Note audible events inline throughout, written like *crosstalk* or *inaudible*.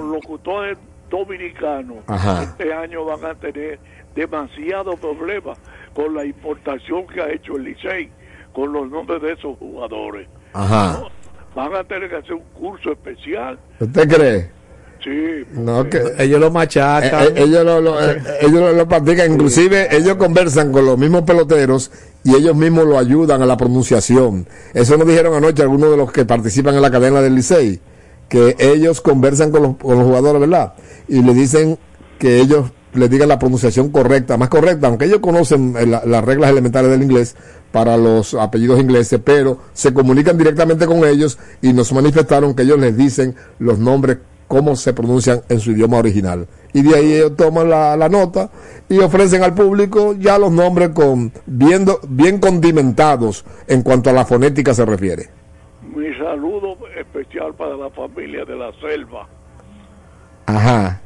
locutores dominicanos Ajá. este año van a tener demasiados problemas con la importación que ha hecho el Licey con los nombres de esos jugadores. Ajá. Van a tener que hacer un curso especial. ¿Usted cree? Sí, No, que... Ellos lo Eh, machacan. eh, ellos lo, lo- eh, ellos lo, lo practican, inclusive ellos conversan con los mismos peloteros y ellos mismos lo ayudan a la pronunciación. Eso nos dijeron anoche algunos de los que participan en la cadena del Licey, que ellos conversan con los, con los jugadores, ¿verdad? Y le dicen que ellos le digan la pronunciación correcta, más correcta, aunque ellos conocen eh, la- las reglas elementales del inglés para los apellidos ingleses, pero se comunican directamente con ellos y nos manifestaron que ellos les dicen los nombres cómo se pronuncian en su idioma original. Y de ahí ellos toman la, la nota y ofrecen al público ya los nombres con viendo, bien condimentados en cuanto a la fonética se refiere. Mi saludo especial para la familia de la selva. Ajá.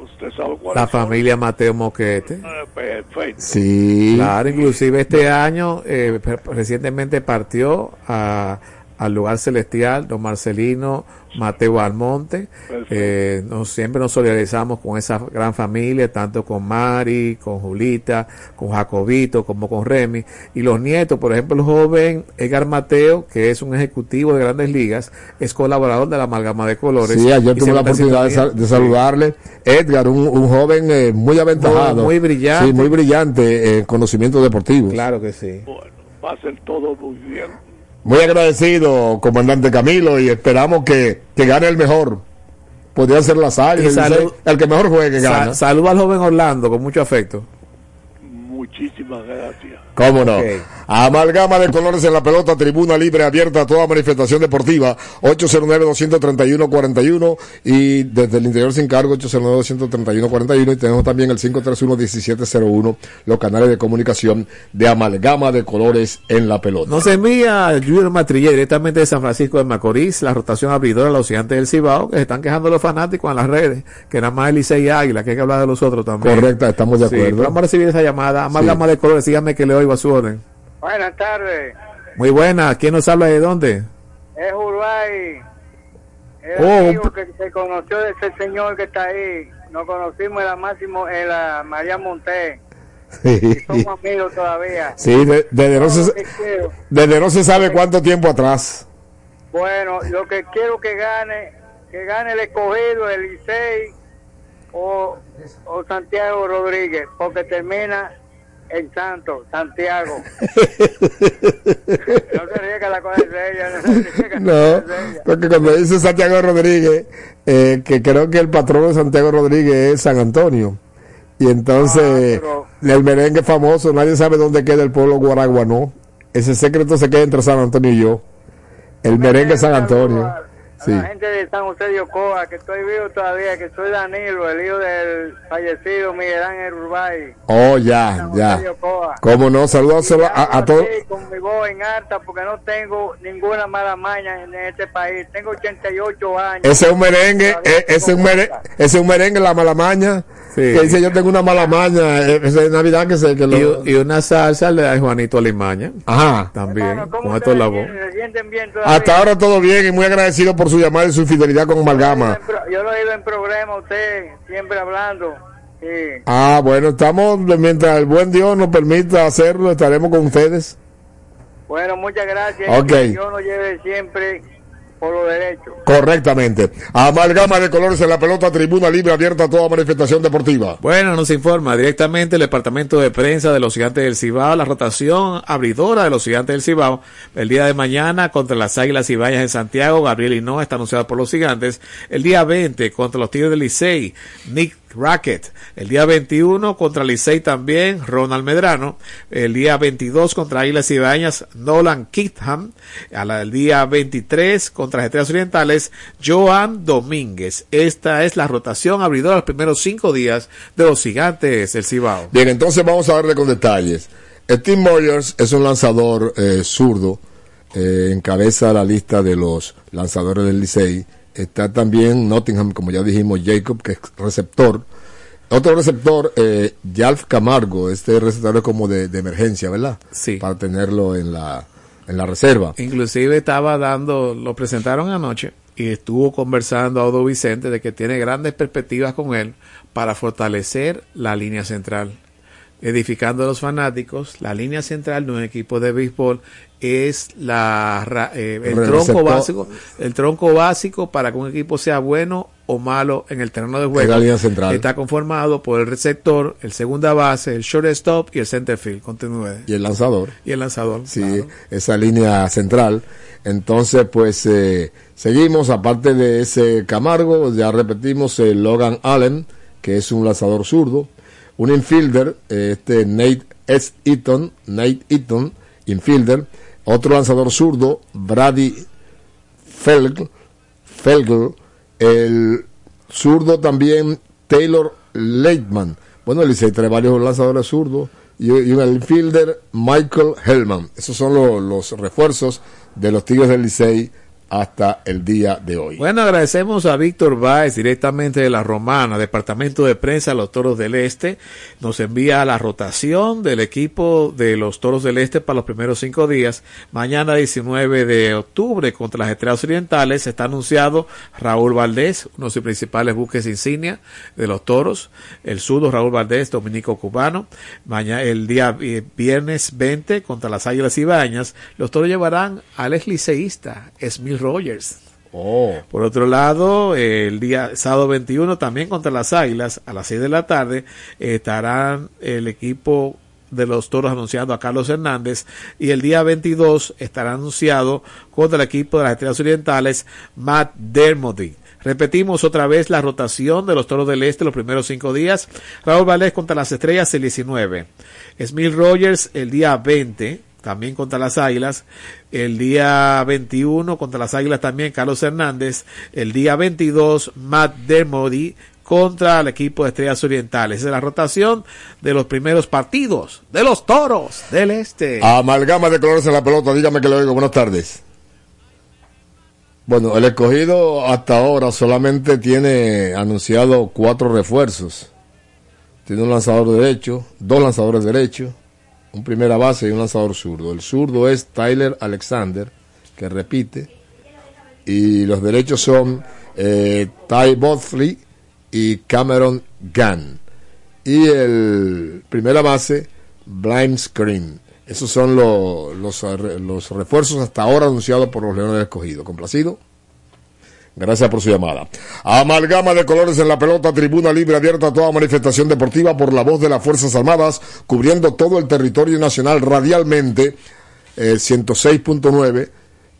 Usted sabe cuál La es. familia Mateo Moquete. Eh, Perfecto. Sí. Claro, inclusive este año eh, recientemente partió a- al lugar celestial don Marcelino Mateo Almonte. Eh, nos, siempre nos solidarizamos con esa gran familia, tanto con Mari, con Julita, con Jacobito, como con Remy. Y los nietos, por ejemplo, el joven Edgar Mateo, que es un ejecutivo de grandes ligas, es colaborador de la amalgama de colores. Sí, ayer tuve la oportunidad de, sintonía. sal- de saludarle. Edgar, un, un joven eh, muy aventajado. Muy brillante. Sí, muy brillante en conocimientos deportivos. Claro que sí. Bueno, va a ser todo muy bien. Muy agradecido, comandante Camilo, y esperamos que, que gane el mejor. Podría ser la salud- el que mejor juegue que gana. saludo al joven Orlando con mucho afecto. Muchísimas gracias. ¿Cómo no? Amalgama de colores en la pelota, tribuna libre abierta a toda manifestación deportiva. 809-231-41 y desde el interior sin cargo 809-231-41 y tenemos también el 531-1701, los canales de comunicación de Amalgama de colores en la pelota. Nos envía Junior Matrilla directamente de San Francisco de Macorís, la rotación abridora de los gigantes del Cibao, que se están quejando los fanáticos en las redes, que nada más el y Águila, que hay que hablar de los otros también. Correcta, estamos de Sí, acuerdo. vamos a recibir esa llamada. Amalgama de colores, dígame que le oigo a su orden. Buenas tardes, Muy buena, ¿quién nos habla de dónde? es Uruguay. El Oh, amigo un- que se conoció de ese señor que está ahí. Nos conocimos en la máximo en la María Monté. Somos amigos todavía. Sí, de- desde, no se, no sabe cuánto tiempo atrás. Bueno, lo que quiero que gane, que gane el escogido, el Licey o, o Santiago Rodríguez, porque termina en Santos, Santiago. *laughs* no se riega la cosa no se riega No, porque cuando dice Santiago Rodríguez, eh, que creo que el patrón de Santiago Rodríguez es San Antonio. Y entonces, Ah, el merengue famoso, nadie sabe dónde queda el pueblo guaraguanó. Ese secreto se queda entre San Antonio y yo. El merengue San Antonio. A Sí. la gente de San José de Ocoa, que estoy vivo todavía, que soy Danilo, el hijo del fallecido Miguel Ángel Urbay. Oh, ya, ya. Cómo no, saludos a, a, todos. Con mi voz en alta, porque no tengo ninguna mala maña en este país. Tengo 88 años. Ese es un merengue, eh, ese es un merengue, ese es un merengue, la mala maña. Sí. Que dice yo tengo una mala maña, esa es Navidad que se, que lo... Y, y una salsa le da Juanito Alimaña, Ajá. también, Hermano, ¿cómo con esto la voz. Hasta ahora todo bien y muy agradecido por su llamada y su fidelidad con Amalgama. Yo lo he oído en programa, usted siempre hablando. Sí. Ah, bueno, estamos, mientras el buen Dios nos permita hacerlo, estaremos con ustedes. Bueno, muchas gracias. Ok. Que Dios nos lleve siempre por lo derecho. Correctamente. Amalgama de colores en la pelota, tribuna libre abierta a toda manifestación deportiva. Bueno, nos informa directamente el departamento de prensa de los gigantes del Cibao, la rotación abridora de los gigantes del Cibao. El día de mañana contra las Águilas Ibañas en Santiago, Gabriel Hinoa está anunciado por los gigantes. El día 20 contra los Tigres del Licey, Nick Rackett. El día 21 contra Licey también, Ronald Medrano. El día 22 contra Águilas Ibañas, Nolan Kitham. El día 23 contra las Estrellas Orientales, Joan Domínguez. Esta es la rotación abridora los primeros cinco días de los gigantes del Cibao. Bien, entonces vamos a darle con detalles. Steve Moyers es un lanzador eh, zurdo, eh, encabeza la lista de los lanzadores del Licey. Está también Nottingham, como ya dijimos, Jacob, que es receptor. Otro receptor, eh, Yalf Camargo, este receptor es como de, de emergencia, ¿verdad? Sí. Para tenerlo en la, en la reserva. Inclusive estaba dando, lo presentaron anoche y estuvo conversando a Odo Vicente de que tiene grandes perspectivas con él para fortalecer la línea central. Edificando a los fanáticos, la línea central de un equipo de béisbol es la eh, el tronco básico, el tronco básico para que un equipo sea bueno o malo en el terreno de juego. Está conformado por el receptor, el segunda base, el shortstop y el center field. Continúe. Y el lanzador. Y el lanzador. Sí, esa línea central. Entonces, pues eh, seguimos, aparte de ese Camargo, ya repetimos el Logan Allen, que es un lanzador zurdo, un infielder, este Nate S. Eaton, Nate Eaton, infielder, otro lanzador zurdo, Brady Felg, Felgl, el zurdo también Taylor Leitman. Bueno, el Licey trae varios lanzadores zurdos y, un infielder Michael Hellman. Esos son los refuerzos de los Tigres del Licey hasta el día de hoy. Bueno, agradecemos a Víctor Báez directamente de la Romana, Departamento de Prensa Los Toros del Este. Nos envía la rotación del equipo de los Toros del Este para los primeros cinco días. Mañana 19 de octubre contra las Estrellas Orientales está anunciado Raúl Valdés, uno de sus principales buques insignia de los Toros. El sudo Raúl Valdés, dominico cubano. Mañana, el día viernes 20 contra las Águilas Ibañas. Los Toros llevarán al ex liceísta, Rogers. Oh. Por otro lado, el día sábado 21 también contra las Águilas a las 6 de la tarde estarán el equipo de los toros anunciando a Carlos Hernández y el día 22 estará anunciado contra el equipo de las Estrellas Orientales Matt Dermody. Repetimos otra vez la rotación de los toros del este los primeros cinco días. Raúl Valdés contra las estrellas el 19. Smith Rogers el día 20 también contra las Águilas. El día 21 contra las Águilas también Carlos Hernández. El día 22 Matt Dermody contra el equipo de Estrellas Orientales. Es la rotación de los primeros partidos de los Toros del Este. Amalgama de colores en la pelota. Dígame que le oigo. Buenas tardes. Bueno, el escogido hasta ahora solamente tiene anunciado cuatro refuerzos. Tiene un lanzador derecho, dos lanzadores derechos, un primera base y un lanzador zurdo. El zurdo es Tyler Alexander, que repite, y los derechos son eh, Ty Botley y Cameron Gunn. Y el primera base, Blind Screen. Esos son los, los refuerzos hasta ahora anunciados por los Leones Escogidos. ¿Complacido? Gracias por su llamada. Amalgama de colores en la pelota, tribuna libre abierta a toda manifestación deportiva por la voz de las Fuerzas Armadas, cubriendo todo el territorio nacional radialmente, 106.9 eh,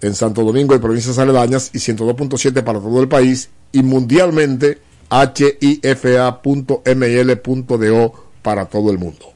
en Santo Domingo y provincias aledañas y 102.7 para todo el país y mundialmente hifa.mil.do para todo el mundo.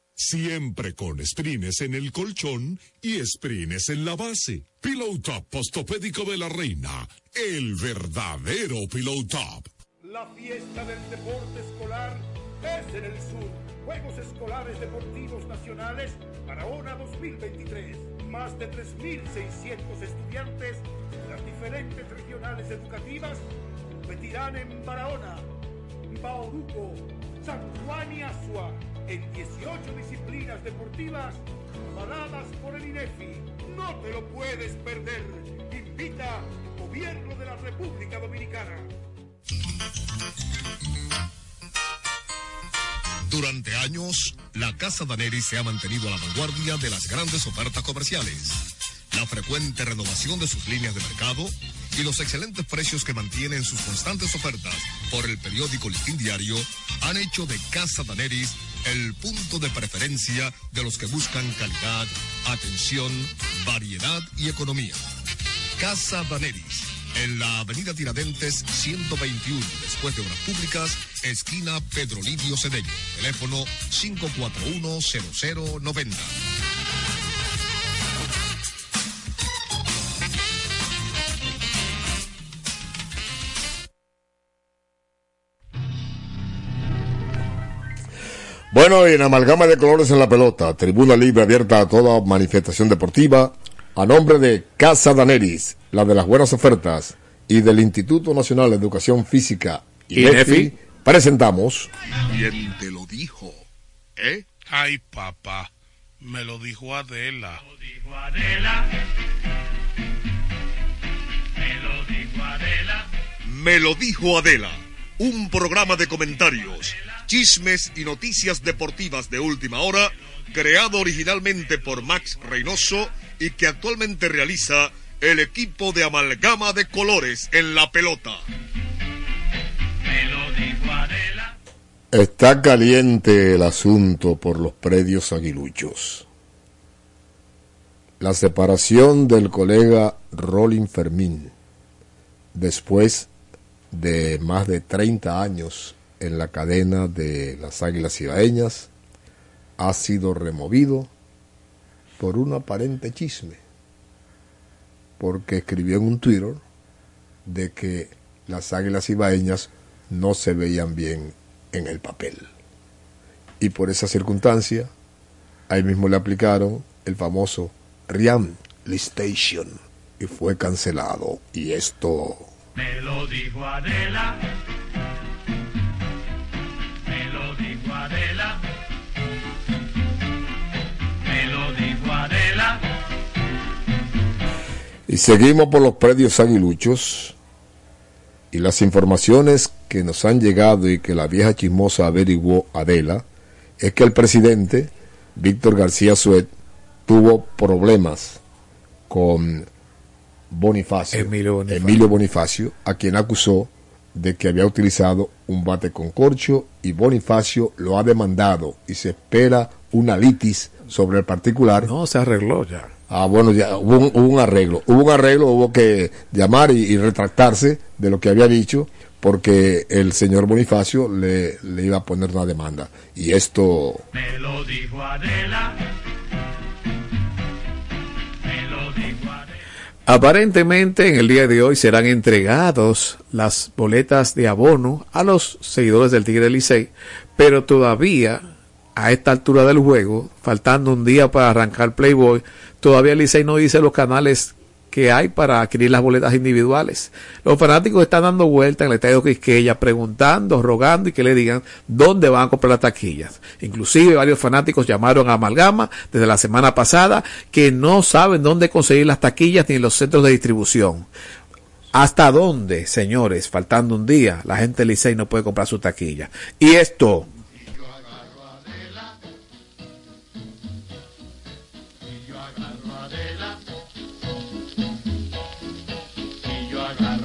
Siempre con sprines en el colchón y sprines en la base. Pillow Top Postopédico de la Reina. El verdadero Pillow Top. La fiesta del deporte escolar es en el sur. Juegos Escolares Deportivos Nacionales Barahona 2023. Más de 3.600 estudiantes de las diferentes regionales educativas competirán en Barahona, Bauruco, San Juan y Asua en 18 disciplinas deportivas avaladas por el INEFI. No te lo puedes perder. Invita Gobierno de la República Dominicana. Durante años, la Casa Daneri se ha mantenido a la vanguardia de las grandes ofertas comerciales. La frecuente renovación de sus líneas de mercado y los excelentes precios que mantienen sus constantes ofertas por el periódico Listín Diario han hecho de Casa Daneris el punto de preferencia de los que buscan calidad, atención, variedad y economía. Casa Daneris, en la avenida Tiradentes 121, después de Obras Públicas, esquina Pedro Livio Cedeño. Teléfono 541-0090. Bueno, y en amalgama de colores en la pelota, tribuna libre abierta a toda manifestación deportiva, a nombre de Casa Daneris, la de las buenas ofertas, y del Instituto Nacional de Educación Física, INEFI, presentamos... ¿Quién te lo dijo? ¿Eh? Ay, papá, me lo dijo Adela. Me lo dijo Adela, un programa de comentarios, chismes y noticias deportivas de última hora, creado originalmente por Max Reynoso y que actualmente realiza el equipo de amalgama de colores en la pelota. Está caliente el asunto por los predios aguiluchos. La separación del colega Rolin Fermín, después de más de 30 años en la cadena de las Águilas Ibaeñas, ha sido removido por un aparente chisme, porque escribió en un Twitter de que las Águilas Ibaeñas no se veían bien en el papel. Y por esa circunstancia, ahí mismo le aplicaron el famoso Rian Listation y fue cancelado. Y esto... Me lo dijo Adela. Y seguimos por los predios aguiluchos y las informaciones que nos han llegado y que la vieja chismosa averiguó Adela es que el presidente Víctor García Suet tuvo problemas con Bonifacio, Emilio Bonifacio. Emilio Bonifacio, a quien acusó de que había utilizado un bate con corcho y Bonifacio lo ha demandado y se espera una litis sobre el particular. No, se arregló ya. Ah, bueno, ya hubo un, hubo un arreglo. Hubo un arreglo, hubo que llamar y, y retractarse de lo que había dicho, porque el señor Bonifacio le, le iba a poner una demanda. Y esto, Me lo dijo Adela. Me lo dijo Adela. Aparentemente en el día de hoy serán entregados las boletas de abono a los seguidores del Tigre del Licey, pero todavía a esta altura del juego, faltando un día para arrancar Playboy, todavía el Licey no dice los canales que hay para adquirir las boletas individuales. Los fanáticos están dando vuelta en el estadio Quisqueya preguntando, rogando y que le digan dónde van a comprar las taquillas. Inclusive varios fanáticos llamaron a Amalgama desde la semana pasada que no saben dónde conseguir las taquillas ni los centros de distribución. ¿Hasta dónde, señores, faltando un día, la gente del Licey no puede comprar su taquilla? Y esto,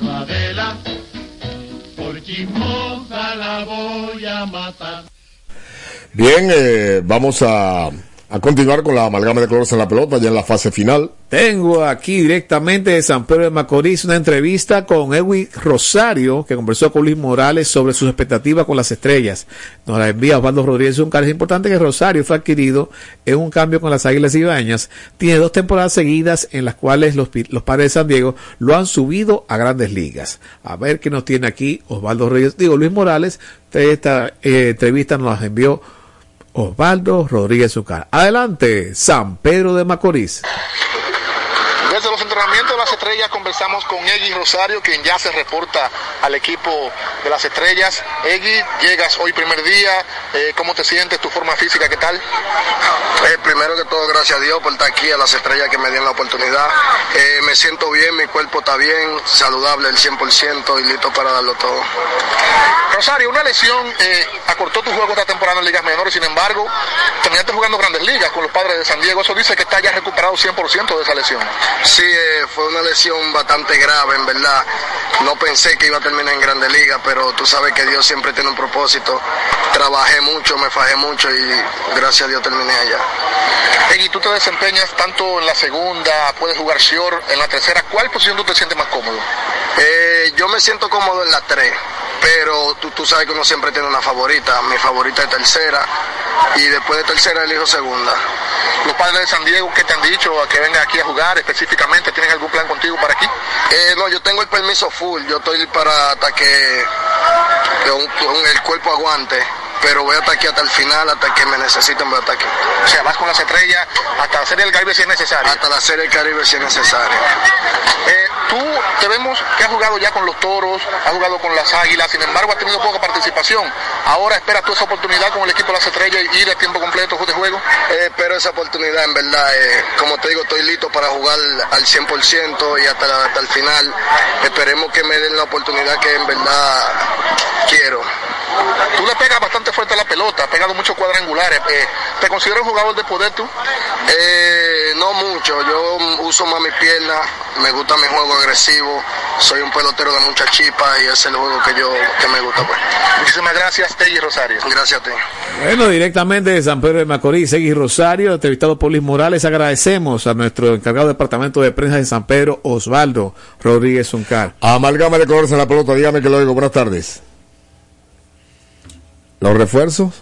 Adela. Por chismosa la voy a matar. bien, eh, vamos a, a continuar con la amalgama de colores en la pelota, ya en la fase final. Tengo aquí directamente de San Pedro de Macorís una entrevista con Edwin Rosario, que conversó con Luis Morales sobre sus expectativas con las estrellas. Nos la envía Osvaldo Rodríguez. Un es importante que Rosario fue adquirido en un cambio con las Águilas Ibañas. Tiene dos temporadas seguidas en las cuales los, los padres de San Diego lo han subido a grandes ligas. A ver qué nos tiene aquí Osvaldo Rodríguez. Digo, Luis Morales. Esta eh, entrevista nos la envió Osvaldo Rodríguez Zucar. Adelante, San Pedro de Macorís. Desde los entrenamientos de las estrellas conversamos con Egui Rosario, quien ya se reporta al equipo de las estrellas. Egui, llegas hoy primer día, eh, ¿cómo te sientes? ¿Tu forma física qué tal? Eh, primero que todo, gracias a Dios por estar aquí, a las estrellas que me dieron la oportunidad. Eh, me siento bien, mi cuerpo está bien, saludable el 100% y listo para darlo todo. Rosario, una lesión acortó tu juego esta temporada en ligas menores, sin embargo, terminaste jugando grandes ligas con los padres de San Diego. Eso dice que está ya recuperado 100% de esa lesión. Sí, eh, fue una lesión bastante grave, en verdad. No pensé que iba a terminar en Grande Liga, pero tú sabes que Dios siempre tiene un propósito. Trabajé mucho, me fajé mucho y gracias a Dios terminé allá. Egui, tú te desempeñas tanto en la segunda, puedes jugar short, en la tercera. ¿Cuál posición tú te sientes más cómodo? Eh, yo me siento cómodo en la 3, pero tú, tú sabes que uno siempre tiene una favorita. Mi favorita es tercera y después de tercera elijo segunda. Los padres de San Diego, ¿qué te han dicho a que vengan aquí a jugar específicamente? ¿Tienen algún plan contigo para aquí? Eh, no, yo tengo el permiso full, yo estoy para hasta que, que un- un- el cuerpo aguante. Pero voy a estar aquí hasta el final, hasta que me necesiten, voy a estar aquí. O sea, vas con las estrellas hasta la Serie del Caribe si es necesario. Hasta la Serie del Caribe si es necesario. Eh, tú te vemos que has jugado ya con los toros, has jugado con las águilas, sin embargo has tenido poca participación. Ahora esperas tú esa oportunidad con el equipo de las estrellas y ir a tiempo completo de juego. Eh, espero esa oportunidad, en verdad. Eh, como te digo, estoy listo para jugar al 100% y hasta, la- hasta el final. Esperemos que me den la oportunidad que en verdad quiero. Tú le pegas bastante fuerte a la pelota, has pegado muchos cuadrangulares. Eh, ¿Te consideras un jugador de poder tú? Eh, no mucho, yo uso más mi pierna, me gusta mi juego agresivo, soy un pelotero de mucha chipa y ese es el juego que yo que me gusta. Pues. Muchísimas gracias, Tegui Rosario. Gracias a ti. Bueno, directamente de San Pedro de Macorís, Segui Rosario, entrevistado por Luis Morales, agradecemos a nuestro encargado de departamento de prensa de San Pedro, Osvaldo Rodríguez Zuncar. Amalgama de colores en la pelota, dígame que lo oigo. Buenas tardes. Los refuerzos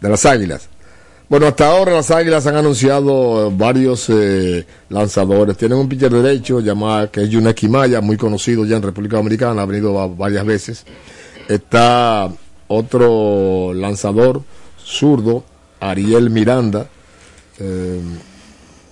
de las águilas. Bueno, hasta ahora las águilas han anunciado varios eh, lanzadores. Tienen un pitcher derecho llamado que es Yuneki Maya, muy conocido ya en República Dominicana, ha venido va- varias veces. Está otro lanzador zurdo, Ariel Miranda, eh,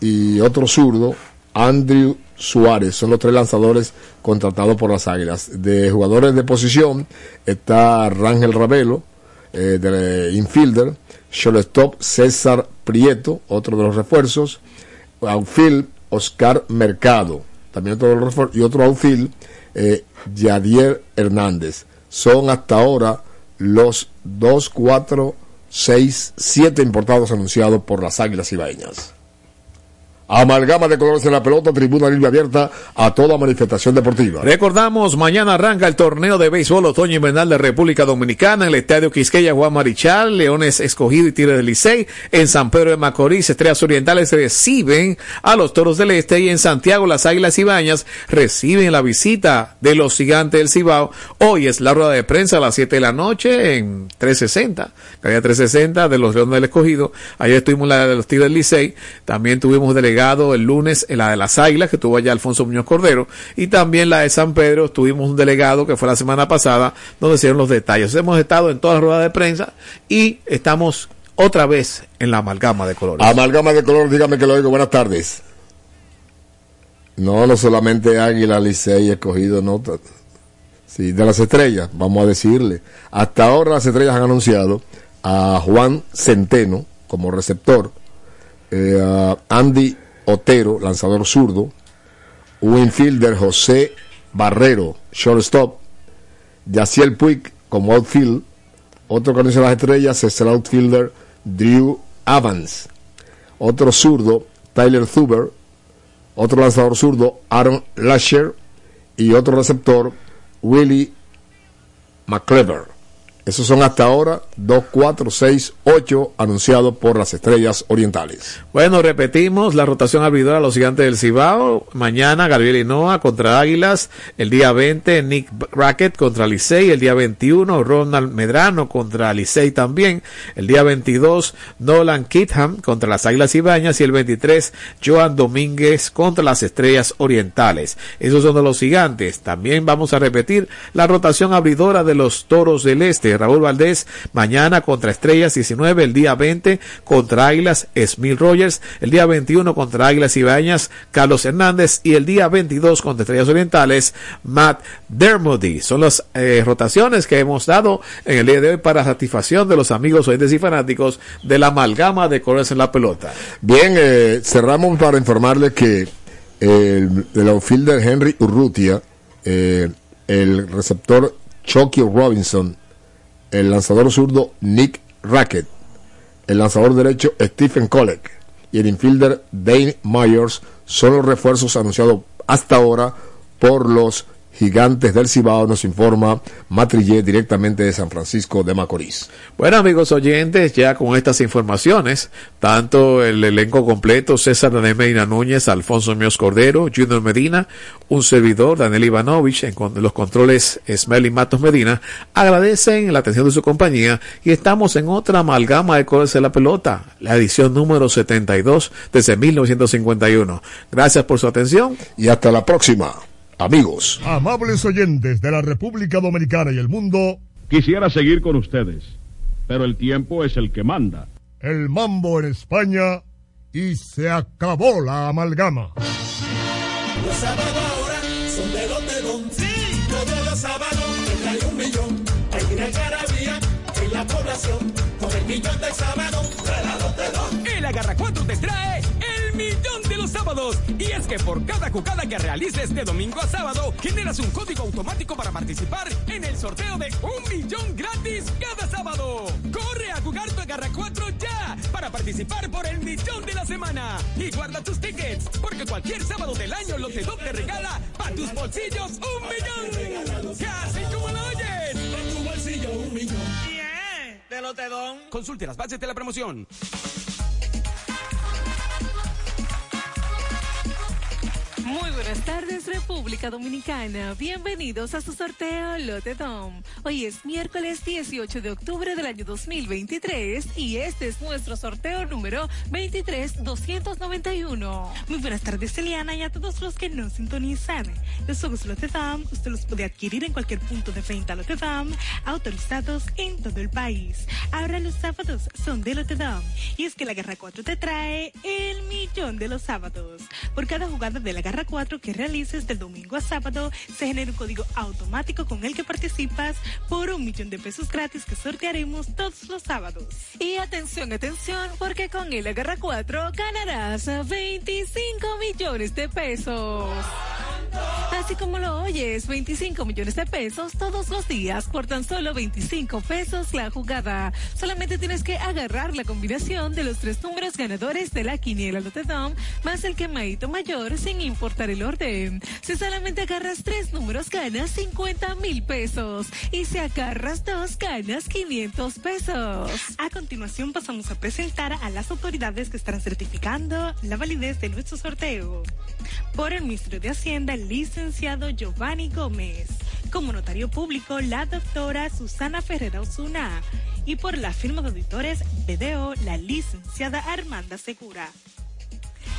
y otro zurdo, Andrew Suárez. Son los tres lanzadores contratados por las Águilas. De jugadores de posición está Rangel Ravelo, eh, de infielder, shortstop César Prieto, otro de los refuerzos, outfield Oscar Mercado, también otro de los refuerzos, y otro outfield eh, Yadier Hernández. Son hasta ahora los 2, 4, 6, 7 importados anunciados por las Águilas Ibaeñas. Amalgama de colores en la pelota, tribuna libre abierta a toda manifestación deportiva. Recordamos, mañana arranca el torneo de béisbol otoño invernal de República Dominicana en el Estadio Quisqueya Juan Marichal, Leones Escogido y Tigres del Licey. En San Pedro de Macorís, Estrellas Orientales reciben a los Toros del Este y en Santiago las Águilas Ibañas reciben la visita de los Gigantes del Cibao. Hoy es la rueda de prensa a las 7 de la noche en 360, calle 360 de los Leones del Escogido. Ayer estuvimos la de los Tigres del Licey, también tuvimos el lunes en la de las Águilas, que tuvo allá Alfonso Muñoz Cordero, y también la de San Pedro, tuvimos un delegado que fue la semana pasada, donde se dieron los detalles. Hemos estado en todas las ruedas de prensa y estamos otra vez en la amalgama de colores. Amalgama de color, dígame que lo oigo. Buenas tardes. No, no solamente Águila, Licey, escogido, no. Sí, de las estrellas, vamos a decirle. Hasta ahora las estrellas han anunciado a Juan Centeno como receptor, eh, a Andy Otero, lanzador zurdo, un infielder José Barrero, shortstop, Yaciel Puig como outfield, otro que anuncia las estrellas es el outfielder Drew Evans, otro zurdo Tyler Zuber, otro lanzador zurdo Aaron Lasher y otro receptor Willie McClever. Esos son hasta ahora 2, 4, 6, 8 anunciados por las estrellas orientales. Bueno, repetimos la rotación abridora a los gigantes del Cibao. Mañana Gabriel Hinoa contra Águilas. El día 20 Nick Brackett contra Licey. El día 21 Ronald Medrano contra Licey también. El día 22 Nolan Kitham contra las Águilas Ibañas. Y el 23 Joan Domínguez contra las Estrellas Orientales. Esos son de los gigantes. También vamos a repetir la rotación abridora de los Toros del Este. Raúl Valdés mañana contra Estrellas 19. El día 20 contra Águilas Smith Rogers. El día 21 contra Águilas Ibañas Carlos Hernández. Y el día 22 contra Estrellas Orientales Matt Dermody. Son las eh, rotaciones que hemos dado en el día de hoy para satisfacción de los amigos oyentes y fanáticos de la amalgama de colores en la pelota. Bien, eh, cerramos para informarles que el, el outfielder Henry Urrutia, eh, el receptor Chucky Robinson, el lanzador zurdo Nick Rackett, el lanzador derecho Stephen Kolek y el infielder Dane Myers son los refuerzos anunciados hasta ahora por los gigantes del Cibao, nos informa Matrillé directamente de San Francisco de Macorís. Bueno, amigos oyentes, ya con estas informaciones, tanto el elenco completo, César Daniel Medina Núñez, Alfonso Míos Cordero, Junior Medina, un servidor, Daniel Ivanovich, en los controles Smelly Matos Medina, agradecen la atención de su compañía y estamos en otra amalgama de colores de la pelota, la edición número 72 desde 1951. Gracias por su atención. Y hasta la próxima, amigos. Amables oyentes de la República Dominicana y el mundo, Quisiera seguir con ustedes, pero el tiempo es el que manda. El mambo en España y se acabó la amalgama. Los sábados ahora son de Lotedón. Sí, todos los sábados trae un millón. Hay una garabía en la población con el millón del sábado de la Lotedón. El Agarra 4 te trae el millón de los sábados. Y es que por cada jugada que realices de domingo a sábado, generas un código automático para participar en el sorteo de un millón gratis cada sábado. Corre a jugar tu Agarra 4 ya para participar por el millón de la semana. Y guarda tus tickets, porque cualquier sábado del año Lotedom te regala para tus bolsillos un millón. Casi como lo oyes. Para tu bolsillo un millón. Bien, de Lotedom. Consulte las bases de la promoción. Buenas República Dominicana. Bienvenidos a su sorteo Lote Dom. Hoy es miércoles 18 de octubre del año 2023 y este es nuestro sorteo número 23291. Muy buenas tardes, Eliana, y a todos los que nos sintonizan. Los juegos Lote Dom, usted los puede adquirir en cualquier punto de venta Lote Dom, autorizados en todo el país. Ahora los sábados son de Lote Dom y es que la Garra 4 te trae el millón de los sábados. Por cada jugada de la Garra 4 que realices del domingo a sábado, se genera un código automático con el que participas por un millón de pesos gratis que sortearemos todos los sábados. Y atención, atención, porque con el Agarra 4 ganarás 25 millones de pesos. Así como lo oyes, 25 millones de pesos todos los días por tan solo 25 pesos la jugada. Solamente tienes que agarrar la combinación de los tres números ganadores de la quiniela Lotedom más el quemadito mayor sin importar el orden. Si solamente agarras tres números ganas 50 mil pesos y si agarras dos ganas 500 pesos. A continuación pasamos a presentar a las autoridades que estarán certificando la validez de nuestro sorteo. Por el Ministerio de Hacienda, licenciado Giovanni Gómez. Como notario público, la doctora Susana Ferreira Osuna. Y por la firma de auditores BDO, la licenciada Armanda Segura.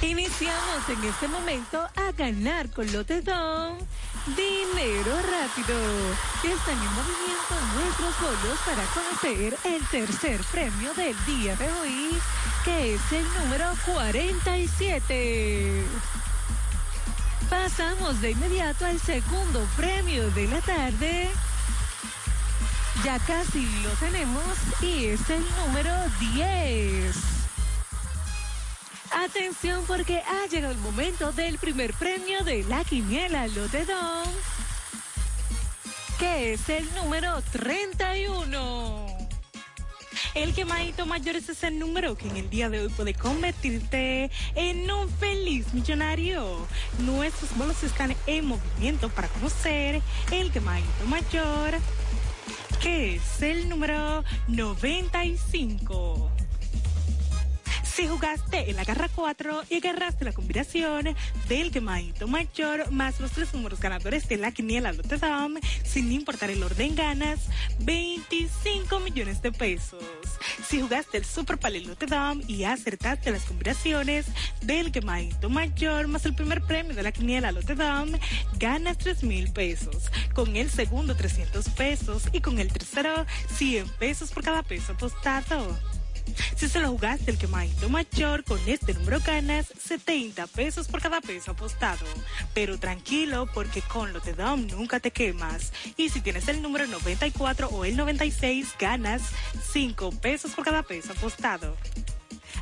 Iniciamos en este momento a ganar con Lotedom dinero rápido. Están en movimiento nuestros bolos para conocer el tercer premio del día de hoy, que es el número 47. Pasamos de inmediato al segundo premio de la tarde. Ya casi lo tenemos y es el número 10. Atención porque ha llegado el momento del primer premio de la quiniela Lotedom, que es el número 31. El quemadito mayor es ese número que en el día de hoy puede convertirte en un feliz millonario. Nuestros bolos están en movimiento para conocer el quemadito mayor, que es el número 95. Si jugaste en la garra 4 y agarraste la combinación del quemadito mayor más los tres números ganadores de la quiniela Lotedom, sin importar el orden ganas 25 millones de pesos. Si jugaste el Super Palel Lotedom y acertaste las combinaciones del quemadito mayor más el primer premio de la quiniela Lotedom, ganas 3 mil pesos. Con el segundo 300 pesos y con el tercero 100 pesos por cada peso apostado. Si se lo jugaste el quemadito mayor, con este número ganas 70 pesos por cada peso apostado. Pero tranquilo, porque con Lotedom nunca te quemas. Y si tienes el número 94 o el 96, ganas 5 pesos por cada peso apostado.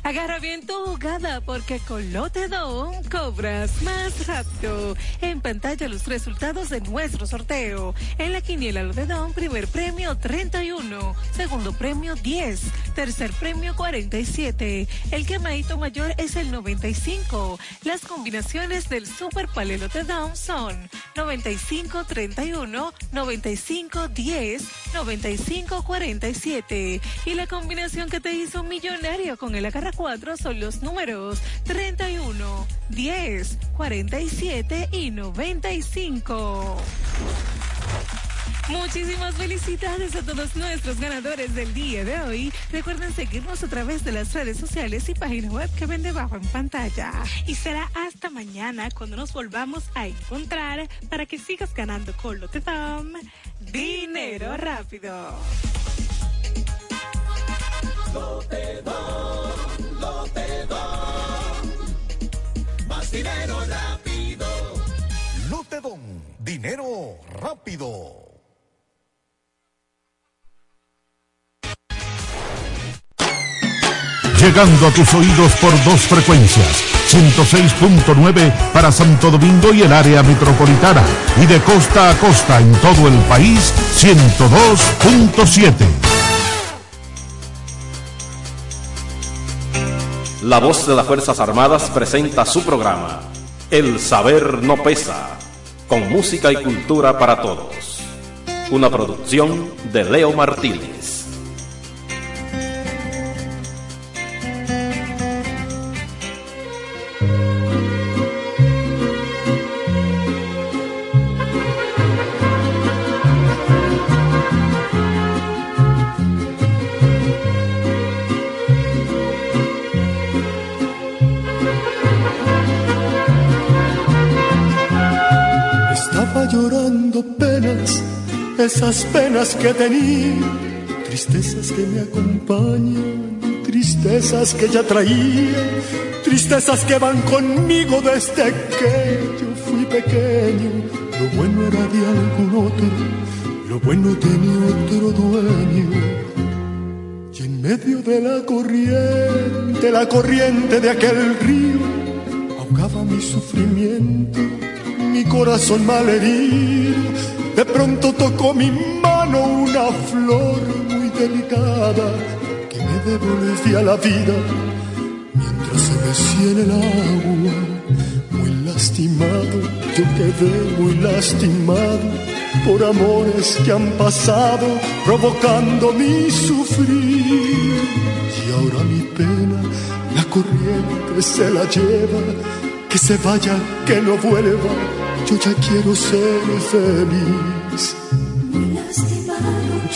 Agarra bien tu jugada porque con Lotedom cobras más rápido. En pantalla los resultados de nuestro sorteo. En la quiniela Lotedom, primer premio 31, segundo premio 10, tercer premio 47. El quemadito mayor es el 95. Las combinaciones del Super Palel Lotedom son 95 31, 95 10, 95 47. Y la combinación que te hizo millonario con el agarra 4 son los números 31, 10, 47 y 95. Muchísimas felicidades a todos nuestros ganadores del día de hoy. Recuerden seguirnos a través de las redes sociales y página web que ven debajo en pantalla. Y será hasta mañana cuando nos volvamos a encontrar para que sigas ganando con Lotedom dinero rápido. Lotedon, Lotedon. Más dinero rápido. Lotedon, dinero rápido. Llegando a tus oídos por dos frecuencias, 106.9 para Santo Domingo y el área metropolitana, y de costa a costa en todo el país, 102.7. La voz de las Fuerzas Armadas presenta su programa, El Saber No Pesa, con música y cultura para todos. Una producción de Leo Martínez. Esas penas que tenía, tristezas que me acompañan, tristezas que ya traía, tristezas que van conmigo desde que yo fui pequeño. Lo bueno era de algún otro, lo bueno tenía otro dueño. Y en medio de la corriente, la corriente de aquel río, ahogaba mi sufrimiento mi corazón malherido. De pronto tocó mi mano una flor muy delicada que me devolvía la vida mientras se mecía en el agua. Muy lastimado, yo quedé muy lastimado por amores que han pasado provocando mi sufrir. Y ahora mi pena, la corriente se la lleva que se vaya, que no vuelva, yo ya quiero ser feliz.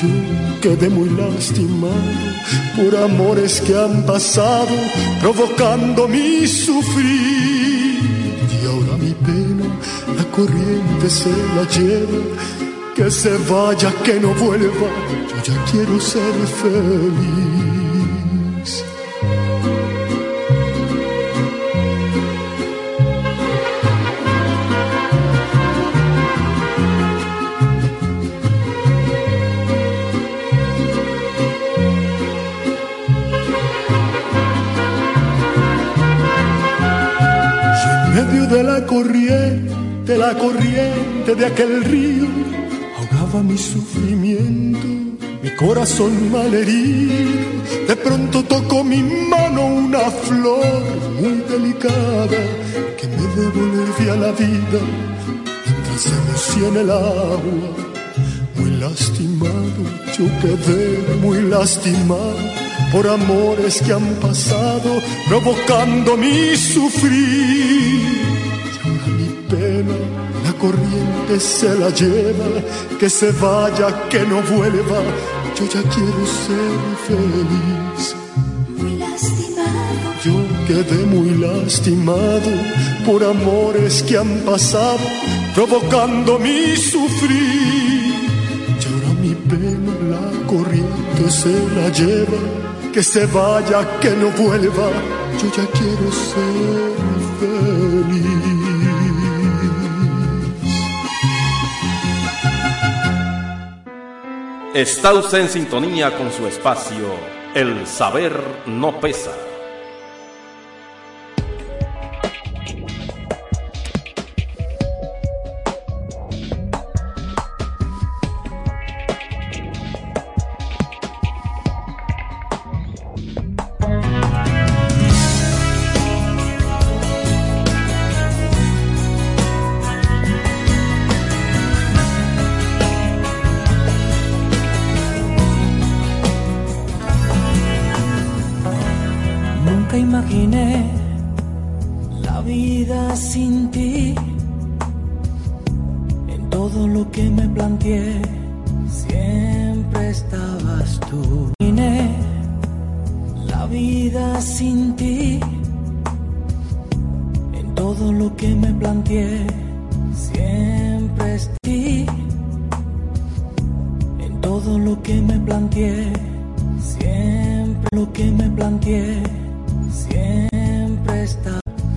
Yo quedé muy lastimado por amores que han pasado, provocando mi sufrir. Y ahora mi pena, la corriente se la lleva, que se vaya, que no vuelva, yo ya quiero ser feliz. Corriente, la corriente de aquel río, ahogaba mi sufrimiento, mi corazón malherido. De pronto tocó mi mano una flor muy delicada que me devolvía la vida mientras se en el agua. Muy lastimado, yo quedé muy lastimado por amores que han pasado, provocando mi sufrir. Corriente se la lleva, que se vaya, que no vuelva, yo ya quiero ser feliz. Muy lastimado. Yo quedé muy lastimado por amores que han pasado, provocando mi sufrir. Y ahora mi pena, la corriente se la lleva que se vaya, que no vuelva, yo ya quiero ser feliz. Está usted en sintonía con su espacio, El Saber No Pesa.